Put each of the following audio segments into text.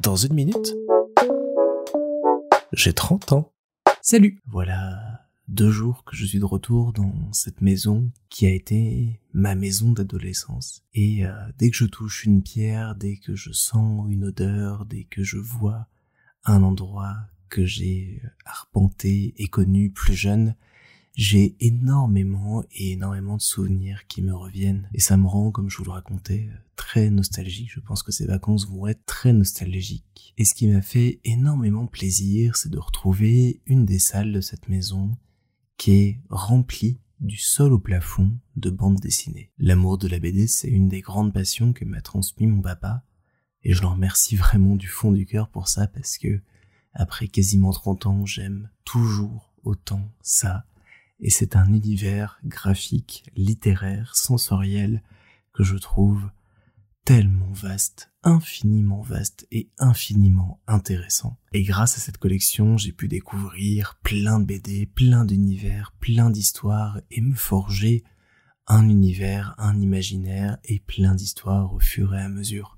Dans une minute, j'ai 30 ans. Salut Voilà deux jours que je suis de retour dans cette maison qui a été ma maison d'adolescence. Et euh, dès que je touche une pierre, dès que je sens une odeur, dès que je vois un endroit que j'ai arpenté et connu plus jeune, j'ai énormément et énormément de souvenirs qui me reviennent et ça me rend, comme je vous le racontais, nostalgique. Je pense que ces vacances vont être très nostalgiques. Et ce qui m'a fait énormément plaisir, c'est de retrouver une des salles de cette maison qui est remplie du sol au plafond de bandes dessinées. L'amour de la BD, c'est une des grandes passions que m'a transmis mon papa et je le remercie vraiment du fond du cœur pour ça parce que après quasiment 30 ans, j'aime toujours autant ça et c'est un univers graphique, littéraire, sensoriel que je trouve tellement vaste, infiniment vaste et infiniment intéressant. Et grâce à cette collection, j'ai pu découvrir plein de BD, plein d'univers, plein d'histoires et me forger un univers, un imaginaire et plein d'histoires au fur et à mesure.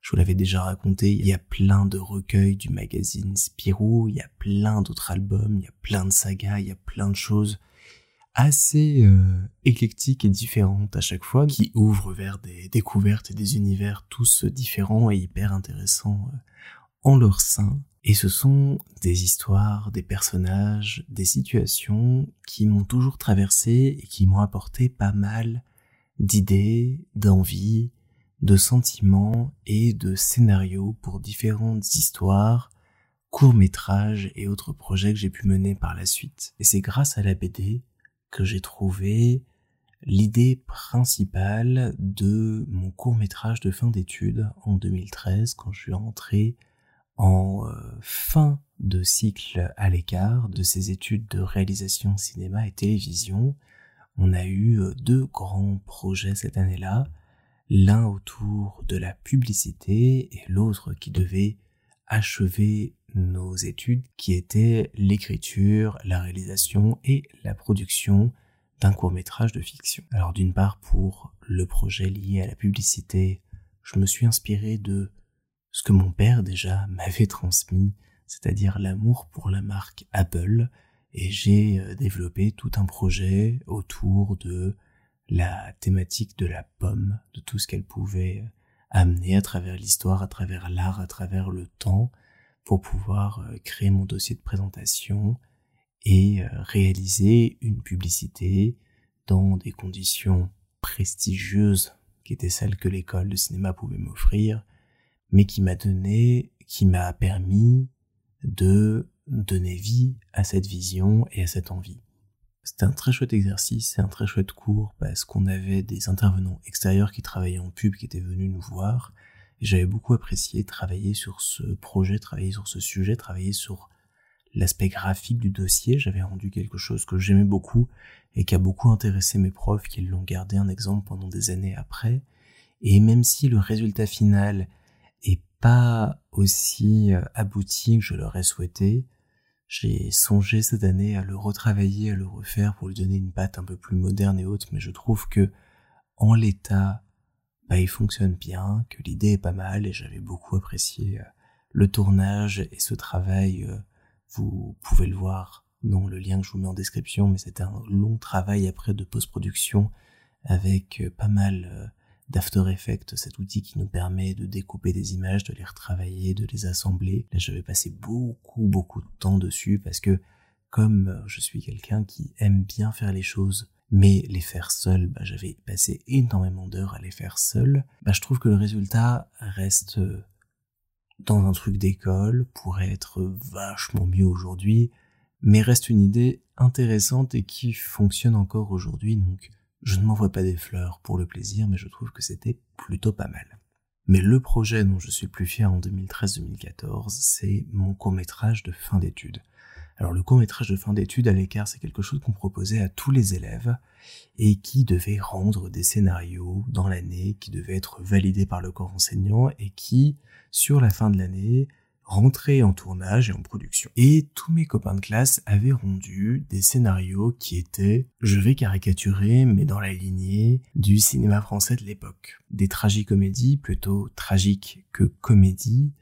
Je vous l'avais déjà raconté, il y a plein de recueils du magazine Spirou, il y a plein d'autres albums, il y a plein de sagas, il y a plein de choses assez euh, éclectiques et différentes à chaque fois, qui ouvrent vers des découvertes et des univers tous différents et hyper intéressants euh, en leur sein. Et ce sont des histoires, des personnages, des situations qui m'ont toujours traversé et qui m'ont apporté pas mal d'idées, d'envies, de sentiments et de scénarios pour différentes histoires, courts-métrages et autres projets que j'ai pu mener par la suite. Et c'est grâce à la BD que j'ai trouvé l'idée principale de mon court métrage de fin d'études en 2013 quand je suis rentré en euh, fin de cycle à l'écart de ces études de réalisation cinéma et télévision. On a eu euh, deux grands projets cette année-là, l'un autour de la publicité et l'autre qui devait achever nos études qui étaient l'écriture, la réalisation et la production d'un court métrage de fiction. Alors d'une part pour le projet lié à la publicité, je me suis inspiré de ce que mon père déjà m'avait transmis, c'est-à-dire l'amour pour la marque Apple, et j'ai euh, développé tout un projet autour de la thématique de la pomme, de tout ce qu'elle pouvait amener à travers l'histoire, à travers l'art, à travers le temps, pour pouvoir euh, créer mon dossier de présentation et euh, réaliser une publicité dans des conditions prestigieuses qui étaient celles que l'école de cinéma pouvait m'offrir, mais qui m'a donné, qui m'a permis de donner vie à cette vision et à cette envie. C'était un très chouette exercice, c'est un très chouette cours parce qu'on avait des intervenants extérieurs qui travaillaient en pub qui étaient venus nous voir j'avais beaucoup apprécié travailler sur ce projet, travailler sur ce sujet, travailler sur l'aspect graphique du dossier. J'avais rendu quelque chose que j'aimais beaucoup et qui a beaucoup intéressé mes profs qui l'ont gardé un exemple pendant des années après. Et même si le résultat final est pas aussi euh, abouti que je l'aurais souhaité, j'ai songé cette année à le retravailler, à le refaire pour lui donner une patte un peu plus moderne et haute, mais je trouve que en l'état bah, il fonctionne bien, que l'idée est pas mal et j'avais beaucoup apprécié euh, le tournage et ce travail. Euh, vous pouvez le voir dans le lien que je vous mets en description, mais c'était un long travail après de post-production avec euh, pas mal d'After Effects, cet outil qui nous permet de découper des images, de les retravailler, de les assembler. Là, j'avais passé beaucoup, beaucoup de temps dessus parce que comme je suis quelqu'un qui aime bien faire les choses mais les faire seul, bah, j'avais passé énormément d'heures à les faire seul, bah, je trouve que le résultat reste euh, dans un truc d'école, pourrait être vachement mieux aujourd'hui, mais reste une idée intéressante et qui fonctionne encore aujourd'hui, donc je ne m'envoie pas des fleurs pour le plaisir, mais je trouve que c'était plutôt pas mal. Mais le projet dont je suis plus fier en 2013-2014, c'est mon court métrage de fin d'études. Alors le court métrage de fin d'études à l'écart, c'est quelque chose qu'on proposait à tous les élèves et qui devait rendre des scénarios dans l'année, qui devait être validé par le corps enseignant et qui, sur la fin de l'année, rentré en tournage et en production. Et tous mes copains de classe avaient rendu des scénarios qui étaient, je vais caricaturer, mais dans la lignée du cinéma français de l'époque. Des tragicomédies, plutôt tragiques que comédies,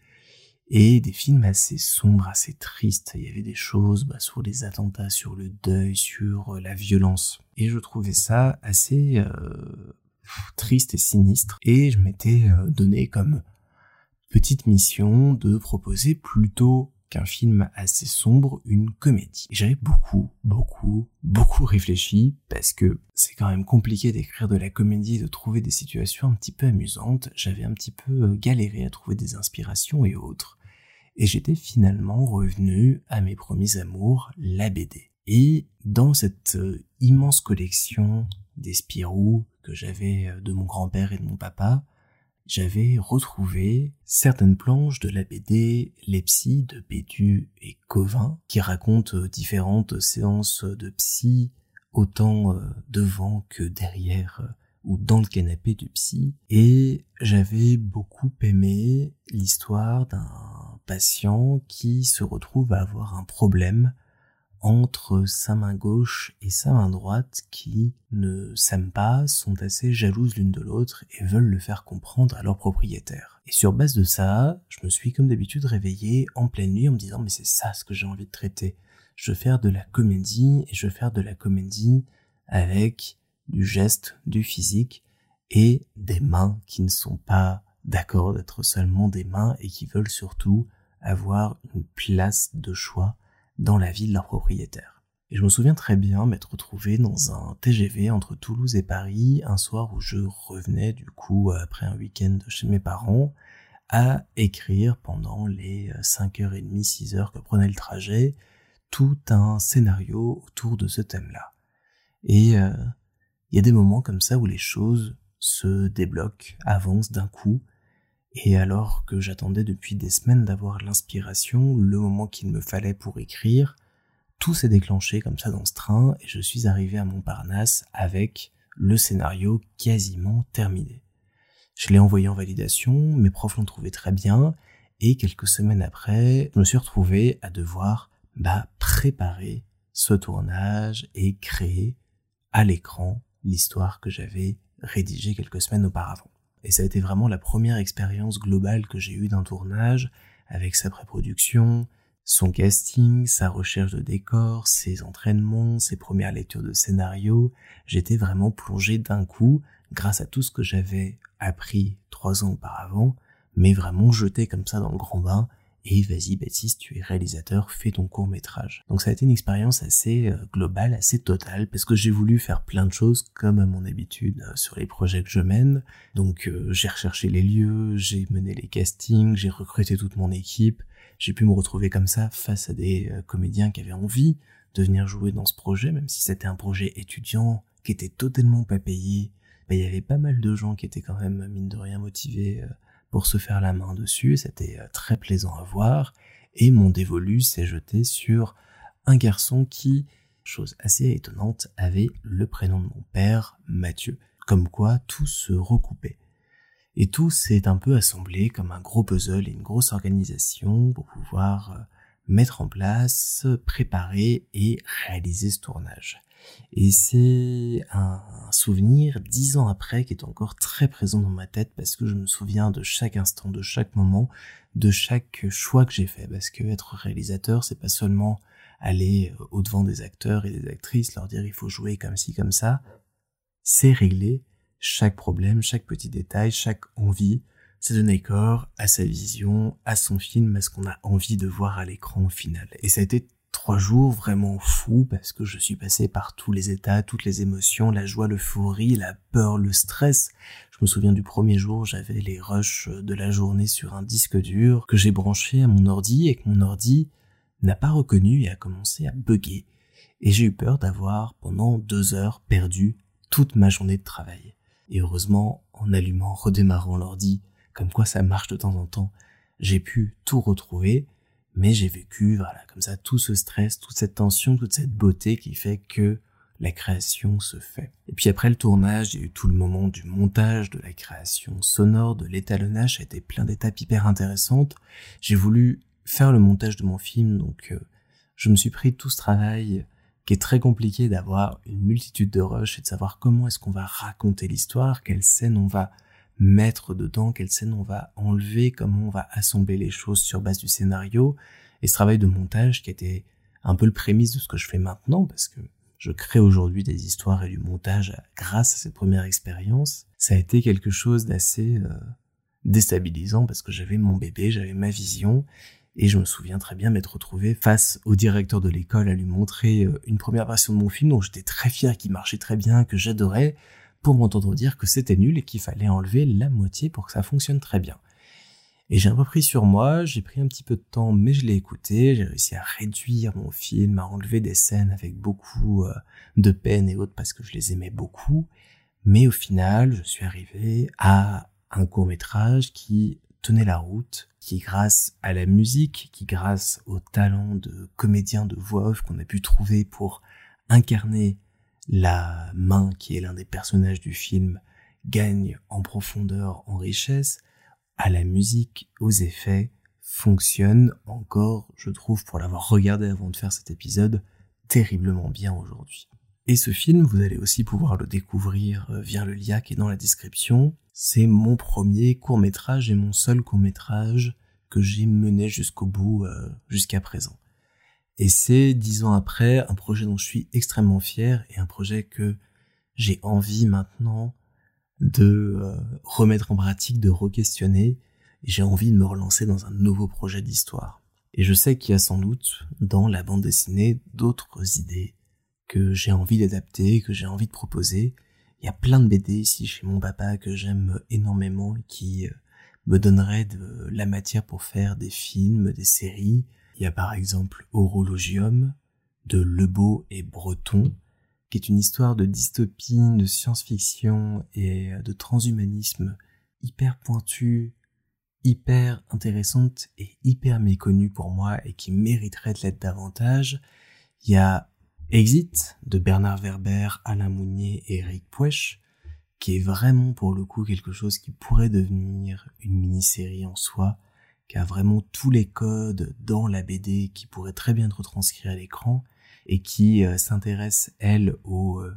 et des films assez sombres, assez tristes. Il y avait des choses bah, sur les attentats, sur le deuil, sur euh, la violence. Et je trouvais ça assez euh, triste et sinistre. Et je m'étais euh, donné comme petite mission de proposer plutôt qu'un film assez sombre, une comédie. J'avais beaucoup, beaucoup, beaucoup réfléchi parce que c'est quand même compliqué d'écrire de la comédie de trouver des situations un petit peu amusantes. J'avais un petit peu euh, galéré à trouver des inspirations et autres. Et j'étais finalement revenu à mes premiers amours, la BD. Et dans cette euh, immense collection des Spirou que j'avais euh, de mon grand-père et de mon papa, j'avais retrouvé certaines planches de la BD Les Psy de Bédu et Covin qui racontent euh, différentes séances de psy autant euh, devant que derrière euh, ou dans le canapé du psy. Et j'avais beaucoup aimé l'histoire d'un patient qui se retrouve à avoir un problème entre sa main gauche et sa main droite qui ne s'aiment pas, sont assez jalouses l'une de l'autre et veulent le faire comprendre à leur propriétaire. Et sur base de ça, je me suis comme d'habitude réveillé en pleine nuit en me disant mais c'est ça ce que j'ai envie de traiter. Je veux faire de la comédie et je veux faire de la comédie avec du geste, du physique et des mains qui ne sont pas d'accord d'être seulement des mains et qui veulent surtout avoir une place de choix dans la vie de leur propriétaire. Et je me souviens très bien m'être retrouvé dans un TGV entre Toulouse et Paris un soir où je revenais du coup après un week-end chez mes parents à écrire pendant les 5h30, 6h que prenait le trajet tout un scénario autour de ce thème-là. Et euh, il y a des moments comme ça où les choses se débloquent, avancent d'un coup, et alors que j'attendais depuis des semaines d'avoir l'inspiration, le moment qu'il me fallait pour écrire, tout s'est déclenché comme ça dans ce train et je suis arrivé à Montparnasse avec le scénario quasiment terminé. Je l'ai envoyé en validation, mes profs l'ont trouvé très bien et quelques semaines après, je me suis retrouvé à devoir bah, préparer ce tournage et créer à l'écran l'histoire que j'avais rédigée quelques semaines auparavant. Et ça a été vraiment la première expérience globale que j'ai eue d'un tournage, avec sa pré-production, son casting, sa recherche de décors, ses entraînements, ses premières lectures de scénario. J'étais vraiment plongé d'un coup, grâce à tout ce que j'avais appris trois ans auparavant, mais vraiment jeté comme ça dans le grand bain et vas-y Baptiste, tu es réalisateur, fais ton court métrage. Donc ça a été une expérience assez euh, globale, assez totale, parce que j'ai voulu faire plein de choses comme à mon habitude euh, sur les projets que je mène. Donc euh, j'ai recherché les lieux, j'ai mené les castings, j'ai recruté toute mon équipe, j'ai pu me retrouver comme ça face à des comédiens qui avaient envie de venir jouer dans ce projet, même si c'était un projet étudiant qui était totalement pas payé. Il y avait pas mal de gens qui étaient quand même mine de rien motivés pour se faire la main dessus, c'était euh, très plaisant à voir, et mon dévolu s'est jeté sur un garçon qui, chose assez étonnante, avait le prénom de mon père, Mathieu, comme quoi tout se recoupait. Et tout s'est un peu assemblé comme un gros puzzle et une grosse organisation pour pouvoir euh, mettre en place, préparer et réaliser ce tournage. Et c'est un souvenir dix ans après qui est encore très présent dans ma tête parce que je me souviens de chaque instant, de chaque moment, de chaque choix que j'ai fait. Parce que être réalisateur, c'est pas seulement aller au devant des acteurs et des actrices, leur dire il faut jouer comme ci, comme ça. C'est régler chaque problème, chaque petit détail, chaque envie. C'est donner corps à sa vision, à son film, à ce qu'on a envie de voir à l'écran au final. Et ça a été trois jours vraiment fous parce que je suis passé par tous les états, toutes les émotions, la joie, l'euphorie, la peur, le stress. Je me souviens du premier jour, j'avais les rushs de la journée sur un disque dur que j'ai branché à mon ordi et que mon ordi n'a pas reconnu et a commencé à bugger. Et j'ai eu peur d'avoir pendant deux heures perdu toute ma journée de travail. Et heureusement, en allumant, redémarrant l'ordi, comme quoi ça marche de temps en temps, j'ai pu tout retrouver mais j'ai vécu, voilà, comme ça, tout ce stress, toute cette tension, toute cette beauté qui fait que la création se fait. Et puis après le tournage, il y a eu tout le moment du montage, de la création sonore, de l'étalonnage, ça a été plein d'étapes hyper intéressantes. J'ai voulu faire le montage de mon film, donc euh, je me suis pris tout ce travail qui est très compliqué d'avoir une multitude de rushs et de savoir comment est-ce qu'on va raconter l'histoire, quelle scène on va mettre dedans, quelle scène on va enlever, comment on va assembler les choses sur base du scénario. Et ce travail de montage qui était un peu le prémisse de ce que je fais maintenant, parce que je crée aujourd'hui des histoires et du montage grâce à cette première expérience, ça a été quelque chose d'assez euh, déstabilisant parce que j'avais mon bébé, j'avais ma vision, et je me souviens très bien m'être retrouvé face au directeur de l'école à lui montrer euh, une première version de mon film dont j'étais très fier, qui marchait très bien, que j'adorais, pour m'entendre dire que c'était nul et qu'il fallait enlever la moitié pour que ça fonctionne très bien. Et j'ai un peu pris sur moi, j'ai pris un petit peu de temps, mais je l'ai écouté, j'ai réussi à réduire mon film, à enlever des scènes avec beaucoup euh, de peine et autres parce que je les aimais beaucoup. Mais au final, je suis arrivé à un court métrage qui tenait la route, qui grâce à la musique, qui grâce au talent de comédiens de voix off qu'on a pu trouver pour incarner la main qui est l'un des personnages du film, gagne en profondeur, en richesse, à la musique, aux effets, fonctionne encore, je trouve, pour l'avoir regardé avant de faire cet épisode, terriblement bien aujourd'hui. Et ce film, vous allez aussi pouvoir le découvrir euh, via le lien qui est dans la description. C'est mon premier court métrage et mon seul court métrage que j'ai mené jusqu'au bout euh, jusqu'à présent. Et c'est dix ans après un projet dont je suis extrêmement fier et un projet que j'ai envie maintenant de euh, remettre en pratique, de re-questionner, j'ai envie de me relancer dans un nouveau projet d'histoire. Et je sais qu'il y a sans doute dans la bande dessinée d'autres idées que j'ai envie d'adapter, que j'ai envie de proposer. Il y a plein de BD ici chez mon papa que j'aime énormément et qui euh, me donneraient de la matière pour faire des films, des séries. Il y a par exemple Horologium de Lebeau et Breton, qui est une histoire de dystopie, de science-fiction et de transhumanisme hyper pointue, hyper intéressante et hyper méconnue pour moi et qui mériterait de l'être davantage. Il y a Exit de Bernard Werber, Alain Mounier et Eric Puech, qui est vraiment pour le coup quelque chose qui pourrait devenir une mini-série en soi, qui a vraiment tous les codes dans la BD qui pourrait très bien être retranscrit à l'écran et qui euh, s'intéresse, elle, au euh,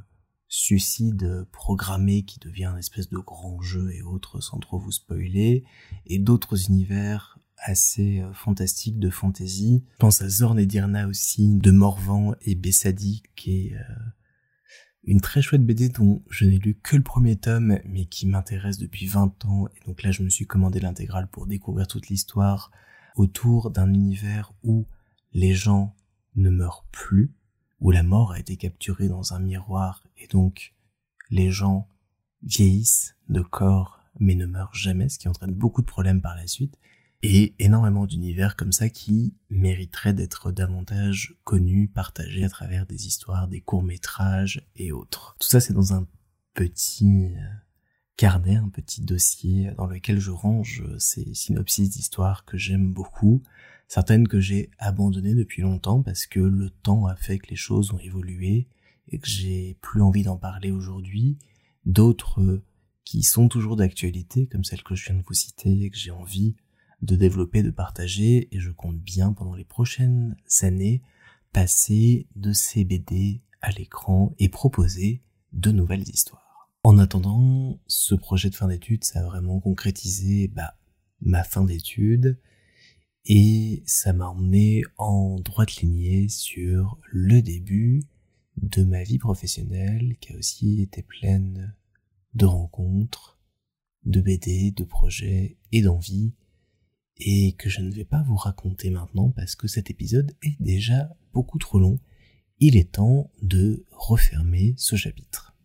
suicide programmé qui devient un espèce de grand jeu et autres sans trop vous spoiler, et d'autres univers assez euh, fantastiques de fantasy. Je pense à Zorn et Dirna aussi, de Morvan et Bessadi, qui une très chouette BD dont je n'ai lu que le premier tome, mais qui m'intéresse depuis 20 ans, et donc là je me suis commandé l'intégrale pour découvrir toute l'histoire autour d'un univers où les gens ne meurent plus, où la mort a été capturée dans un miroir et donc les gens vieillissent de corps mais ne meurent jamais, ce qui entraîne beaucoup de problèmes par la suite, et énormément d'univers comme ça qui mériteraient d'être davantage connus, partagés à travers des histoires, des courts-métrages et autres. Tout ça c'est dans un petit euh, carnet, un petit dossier dans lequel je range ces synopsis d'histoires que j'aime beaucoup, certaines que j'ai abandonnées depuis longtemps parce que le temps a fait que les choses ont évolué et que j'ai plus envie d'en parler aujourd'hui, d'autres qui sont toujours d'actualité, comme celle que je viens de vous citer et que j'ai envie de développer, de partager, et je compte bien pendant les prochaines années passer de ces BD à l'écran et proposer de nouvelles histoires. En attendant, ce projet de fin d'études, ça a vraiment concrétisé bah, ma fin d'études, et ça m'a emmené en droite lignée sur le début de ma vie professionnelle qui a aussi été pleine de rencontres, de BD, de projets et d'envies et que je ne vais pas vous raconter maintenant parce que cet épisode est déjà beaucoup trop long. Il est temps de refermer ce chapitre.